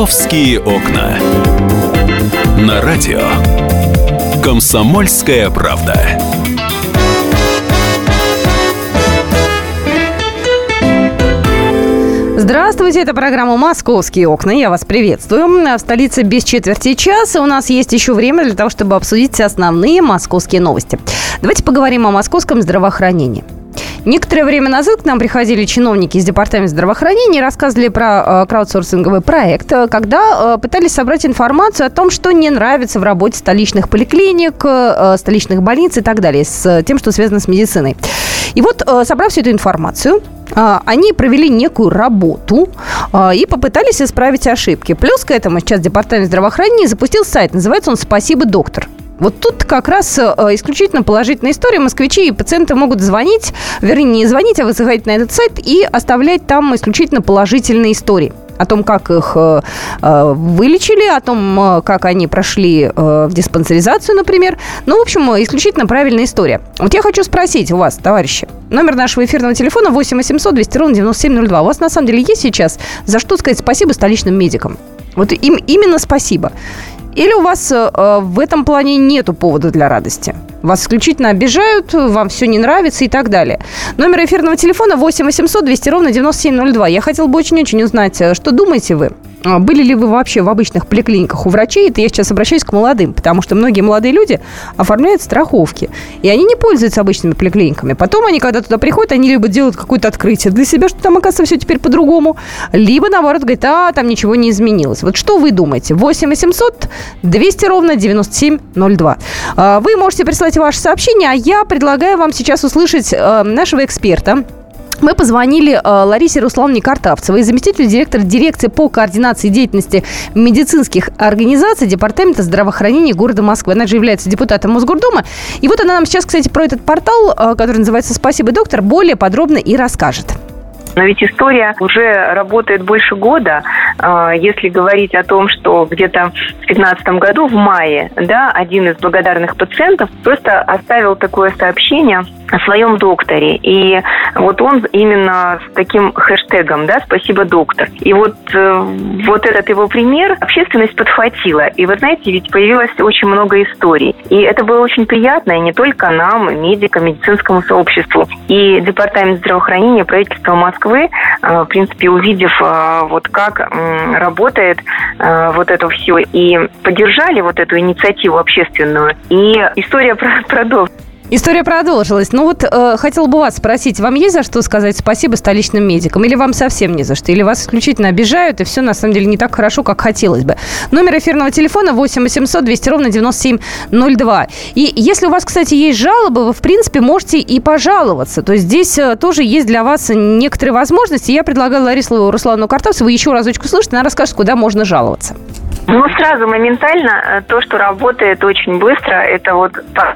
«Московские окна». На радио «Комсомольская правда». Здравствуйте, это программа «Московские окна». Я вас приветствую. В столице без четверти часа. У нас есть еще время для того, чтобы обсудить основные московские новости. Давайте поговорим о московском здравоохранении. Некоторое время назад к нам приходили чиновники из Департамента здравоохранения и рассказывали про э, краудсорсинговый проект, э, когда э, пытались собрать информацию о том, что не нравится в работе столичных поликлиник, э, столичных больниц и так далее, с тем, что связано с медициной. И вот, э, собрав всю эту информацию, э, они провели некую работу э, и попытались исправить ошибки. Плюс к этому сейчас Департамент здравоохранения запустил сайт, называется он «Спасибо, доктор». Вот тут как раз э, исключительно положительная история. Москвичи и пациенты могут звонить, вернее, не звонить, а заходить на этот сайт и оставлять там исключительно положительные истории о том, как их э, э вылечили, о том, как они прошли в диспансеризацию, например. Ну, в общем, исключительно правильная история. Вот я хочу спросить у вас, товарищи, номер нашего эфирного телефона 8 800 200 ровно 9702. У вас на самом деле есть сейчас за что сказать спасибо столичным медикам? Вот им именно спасибо. Или у вас э, в этом плане нету повода для радости? Вас исключительно обижают, вам все не нравится и так далее. Номер эфирного телефона 8 800 200 ровно 9702. Я хотела бы очень-очень узнать, э, что думаете вы были ли вы вообще в обычных поликлиниках у врачей? Это я сейчас обращаюсь к молодым, потому что многие молодые люди оформляют страховки. И они не пользуются обычными поликлиниками. Потом они, когда туда приходят, они либо делают какое-то открытие для себя, что там, оказывается, все теперь по-другому, либо, наоборот, говорят, а, там ничего не изменилось. Вот что вы думаете? 8 800 200 ровно 9702. А, вы можете прислать ваши сообщения, а я предлагаю вам сейчас услышать э, нашего эксперта, мы позвонили э, Ларисе Руслановне Картавцевой, заместителю директора дирекции по координации деятельности медицинских организаций Департамента здравоохранения города Москвы. Она же является депутатом Мосгордума. И вот она нам сейчас, кстати, про этот портал, э, который называется «Спасибо, доктор», более подробно и расскажет. Но ведь история уже работает больше года. А, если говорить о том, что где-то в 2015 году, в мае, да, один из благодарных пациентов просто оставил такое сообщение о своем докторе. И вот он именно с таким хэштегом, да, «Спасибо, доктор». И вот, э, вот этот его пример общественность подхватила. И вы знаете, ведь появилось очень много историй. И это было очень приятно, и не только нам, медикам, медицинскому сообществу. И Департамент здравоохранения правительства Москвы, э, в принципе, увидев э, вот как работает вот это все, и поддержали вот эту инициативу общественную. И история продолжилась. История продолжилась. Ну вот э, хотела бы вас спросить, вам есть за что сказать спасибо столичным медикам? Или вам совсем не за что? Или вас исключительно обижают, и все на самом деле не так хорошо, как хотелось бы? Номер эфирного телефона 8 800 200 ровно 9702. И если у вас, кстати, есть жалобы, вы, в принципе, можете и пожаловаться. То есть здесь э, тоже есть для вас некоторые возможности. Я предлагаю Ларису Руслану Картавцеву еще разочку слышать, она расскажет, куда можно жаловаться. Ну, сразу моментально э, то, что работает очень быстро, это вот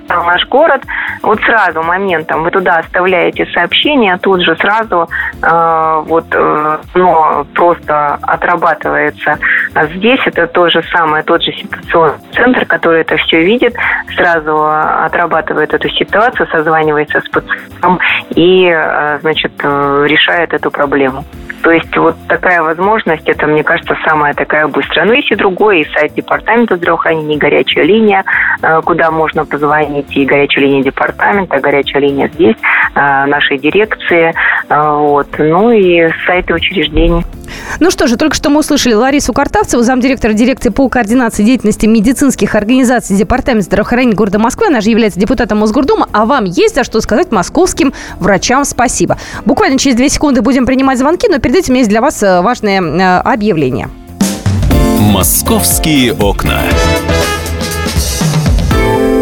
наш город, вот сразу моментом вы туда оставляете сообщение, тут же сразу э, вот э, ну, просто отрабатывается. А здесь это то же самое, тот же ситуационный центр, который это все видит, сразу отрабатывает эту ситуацию, созванивается с пациентом и, э, значит, э, решает эту проблему. То есть вот такая возможность, это, мне кажется, самая такая быстрая. Но есть и другой, и сайт департамента здравоохранения, и горячая линия, э, куда можно позвонить, и горячая линия департамента, горячая линия здесь, э, нашей дирекции, э, вот, ну и сайты учреждений. Ну что же, только что мы услышали Ларису Картавцеву, замдиректора дирекции по координации деятельности медицинских организаций Департамента здравоохранения города Москвы. Она же является депутатом Мосгордума. А вам есть за что сказать московским врачам спасибо. Буквально через две секунды будем принимать звонки, но перед этим есть для вас э, важное э, объявление. «Московские окна».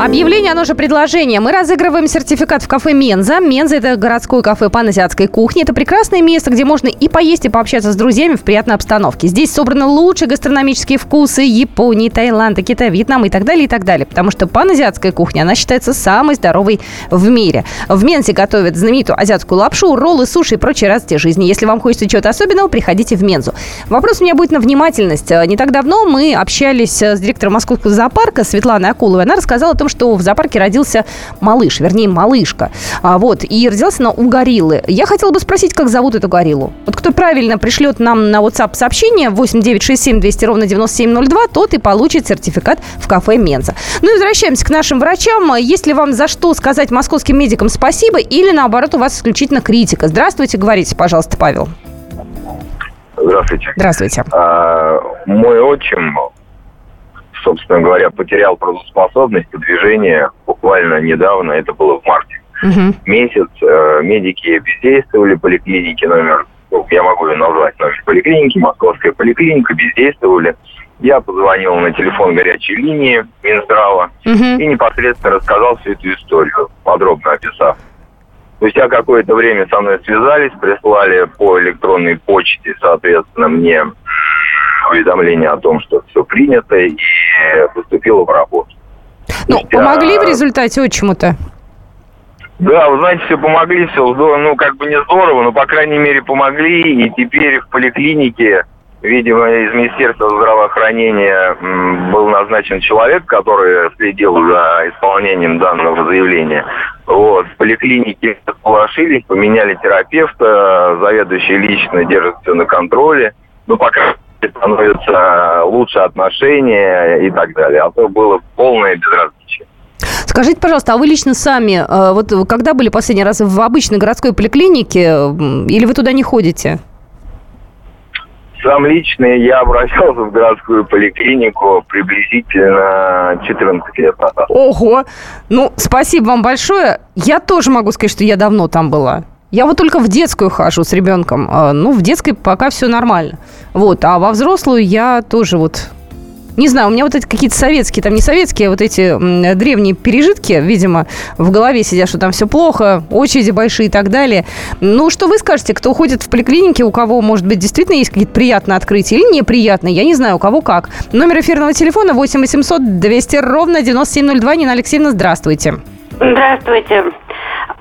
Объявление, оно же предложение. Мы разыгрываем сертификат в кафе «Менза». «Менза» – это городское кафе паназиатской кухни. Это прекрасное место, где можно и поесть, и пообщаться с друзьями в приятной обстановке. Здесь собраны лучшие гастрономические вкусы Японии, Таиланда, Китая, Вьетнама и так далее, и так далее. Потому что паназиатская кухня, она считается самой здоровой в мире. В «Мензе» готовят знаменитую азиатскую лапшу, роллы, суши и прочие радости жизни. Если вам хочется чего-то особенного, приходите в «Мензу». Вопрос у меня будет на внимательность. Не так давно мы общались с директором московского зоопарка Светланой Акуловой. Она рассказала о том, что в зоопарке родился малыш, вернее, малышка. А, вот, и родился она у гориллы. Я хотела бы спросить, как зовут эту гориллу? Вот кто правильно пришлет нам на WhatsApp сообщение 8967 200 ровно 9702, тот и получит сертификат в кафе Менза. Ну и возвращаемся к нашим врачам. Есть ли вам за что сказать московским медикам спасибо или, наоборот, у вас исключительно критика? Здравствуйте, говорите, пожалуйста, Павел. Здравствуйте. Здравствуйте. А, мой отчим, собственно говоря, потерял трудоспособность по движению буквально недавно, это было в марте. Угу. Месяц э, медики бездействовали, поликлиники номер, ну, я могу ее назвать, номер поликлиники, московская поликлиника, бездействовали. Я позвонил на телефон горячей линии Минздрава Угу. и непосредственно рассказал всю эту историю, подробно описав. Спустя какое-то время со мной связались, прислали по электронной почте, соответственно, мне уведомление о том, что все принято и поступило в работу. Ну, Спустя- помогли в результате отчиму-то? Да, вы знаете, все помогли, все здорово, ну, как бы не здорово, но, по крайней мере, помогли, и теперь в поликлинике, видимо, из Министерства здравоохранения был назначен человек, который следил за исполнением данного заявления. Вот, в поликлинике сполошились, поменяли терапевта, заведующий лично держит все на контроле, ну, пока становятся лучше отношения и так далее, а то было полное безразличие. Скажите, пожалуйста, а вы лично сами, э, вот когда были последний раз в обычной городской поликлинике, или вы туда не ходите? Сам лично я обращался в городскую поликлинику приблизительно 14 лет назад. Ого! Ну, спасибо вам большое. Я тоже могу сказать, что я давно там была. Я вот только в детскую хожу с ребенком. А, Ну, в детской пока все нормально. Вот, а во взрослую я тоже вот... Не знаю, у меня вот эти какие-то советские, там не советские, а вот эти древние пережитки, видимо, в голове сидят, что там все плохо, очереди большие и так далее. Ну, что вы скажете, кто ходит в поликлинике, у кого, может быть, действительно есть какие-то приятные открытия или неприятные, я не знаю, у кого как. Номер эфирного телефона 8 800 200 ровно 9702. Нина Алексеевна, здравствуйте. Здравствуйте.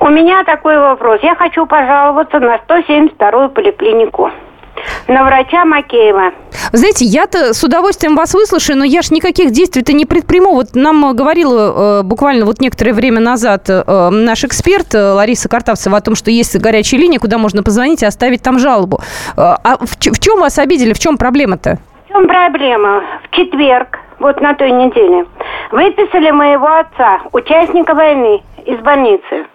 У меня такой вопрос. Я хочу пожаловаться на 172-ю поликлинику. На врача Макеева. Вы знаете, я-то с удовольствием вас выслушаю, но я ж никаких действий-то не предприму. Вот нам э, говорила э, буквально вот некоторое время назад э, наш эксперт э, Лариса Картавцева о том, что есть горячая линия, куда можно позвонить и оставить там жалобу. Э, а в, в чем вас обидели? В чем проблема-то? В чем проблема? В четверг, вот на той неделе, выписали моего отца, участника войны, из больницы.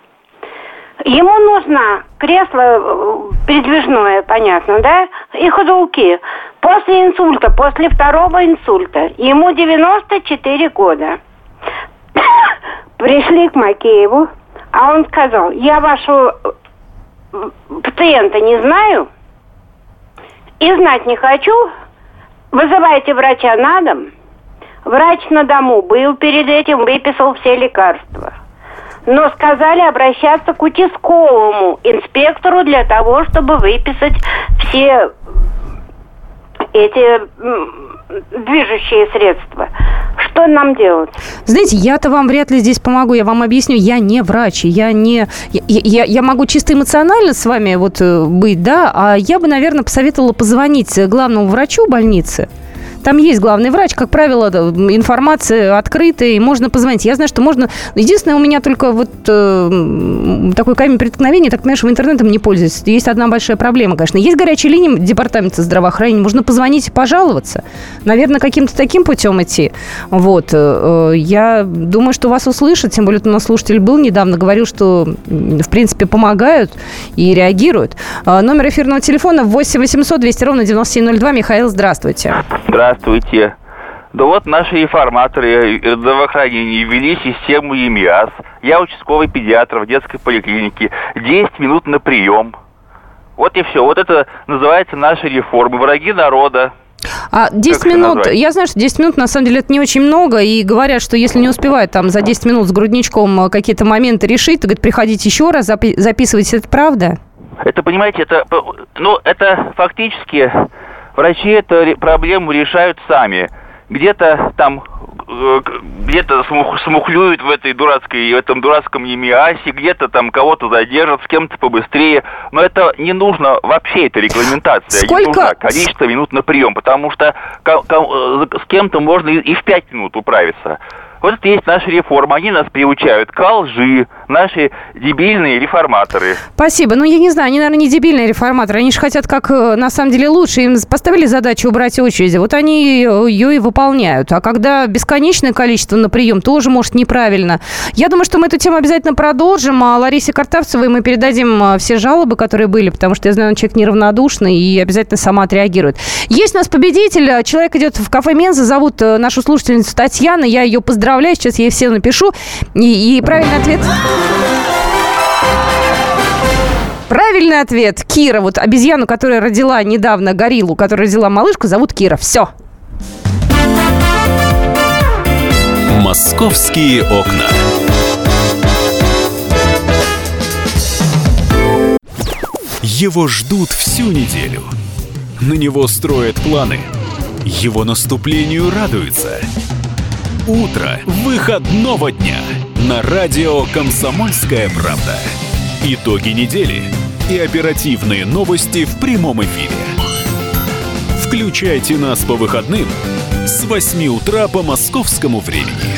Ему нужно кресло э, передвижное, понятно, да? И ходулки. После инсульта, после второго инсульта. Ему 94 года. Пришли к Макееву, а он сказал, я вашего э, пациента не знаю и знать не хочу. Вызывайте врача на дом. Врач на дому был перед этим, выписал все лекарства. Но сказали обращаться к участковому инспектору для того, чтобы выписать все эти движущие средства. Что нам делать? Знаете, я-то вам вряд ли здесь помогу, я вам объясню, я не врач, я не... Я, я, я могу чисто эмоционально с вами вот э, быть, да, а я бы, наверное, посоветовала позвонить главному врачу больницы, там есть главный врач, как правило, информация открытая, и можно позвонить. Я знаю, что можно... Единственное, у меня только вот э, такой камень преткновения, так понимаешь, в интернетом не пользуюсь. Есть одна большая проблема, конечно. Есть горячая линия департамента здравоохранения, можно позвонить и пожаловаться. Наверное, каким-то таким путем идти. Вот. э, э, Я думаю, что вас услышат, тем более у нас слушатель был недавно, говорил, что, в принципе, помогают и реагируют. Э, Номер эфирного телефона 8 800 200 ровно 9702. Михаил, здравствуйте. Здравствуйте. Да вот наши реформаторы здравоохранения ввели систему ЕМИАС. Я участковый педиатр в детской поликлинике. 10 минут на прием. Вот и все. Вот это называется наша реформа. Враги народа. А 10 Как минут, я знаю, что 10 минут на самом деле это не очень много, и говорят, что если не успевают там за 10 минут с грудничком э, какие-то моменты решить, то, говорит, приходите еще раз, запи- записывайте, это правда? Это, понимаете, это, ну, это фактически врачи эту проблему решают сами. Где-то там, э, где-то смух- смухлюют в этой дурацкой, в этом дурацком ЕМИАСе, где-то там кого-то задержат, с кем-то побыстрее. Но это не нужно вообще, эта регламентация. Сколько- Не нужно количество минут на прием, потому что э, с кем-то можно и и в пять минут управиться. Вот это есть наша реформа. Они нас приучают к лжи, наши дебильные реформаторы. Спасибо. Ну, я не знаю, они, наверное, не дебильные реформаторы. Они же хотят как, э, на самом деле, лучше. Им поставили задачу убрать очереди. Вот они ее и выполняют. А когда бесконечное количество на прием, тоже, может, неправильно. Я думаю, что мы эту тему обязательно продолжим. А Ларисе Картавцевой мы передадим э, все жалобы, которые были, потому что я знаю, он человек неравнодушный и обязательно сама отреагирует. Есть у нас победитель. Человек идет в кафе Менза. Зовут э, нашу слушательницу Татьяна. Я ее поздравляю. Сейчас я ей все напишу. И, и правильный ответ... Правильный ответ. Кира. Вот обезьяну, которая родила недавно гориллу, которая родила малышку, зовут Кира. Все. Московские окна. Его ждут всю неделю. На него строят планы. Его наступлению радуются. Утро выходного дня на радио «Комсомольская правда». Итоги недели и оперативные новости в прямом эфире. Включайте нас по выходным с 8 утра по московскому времени.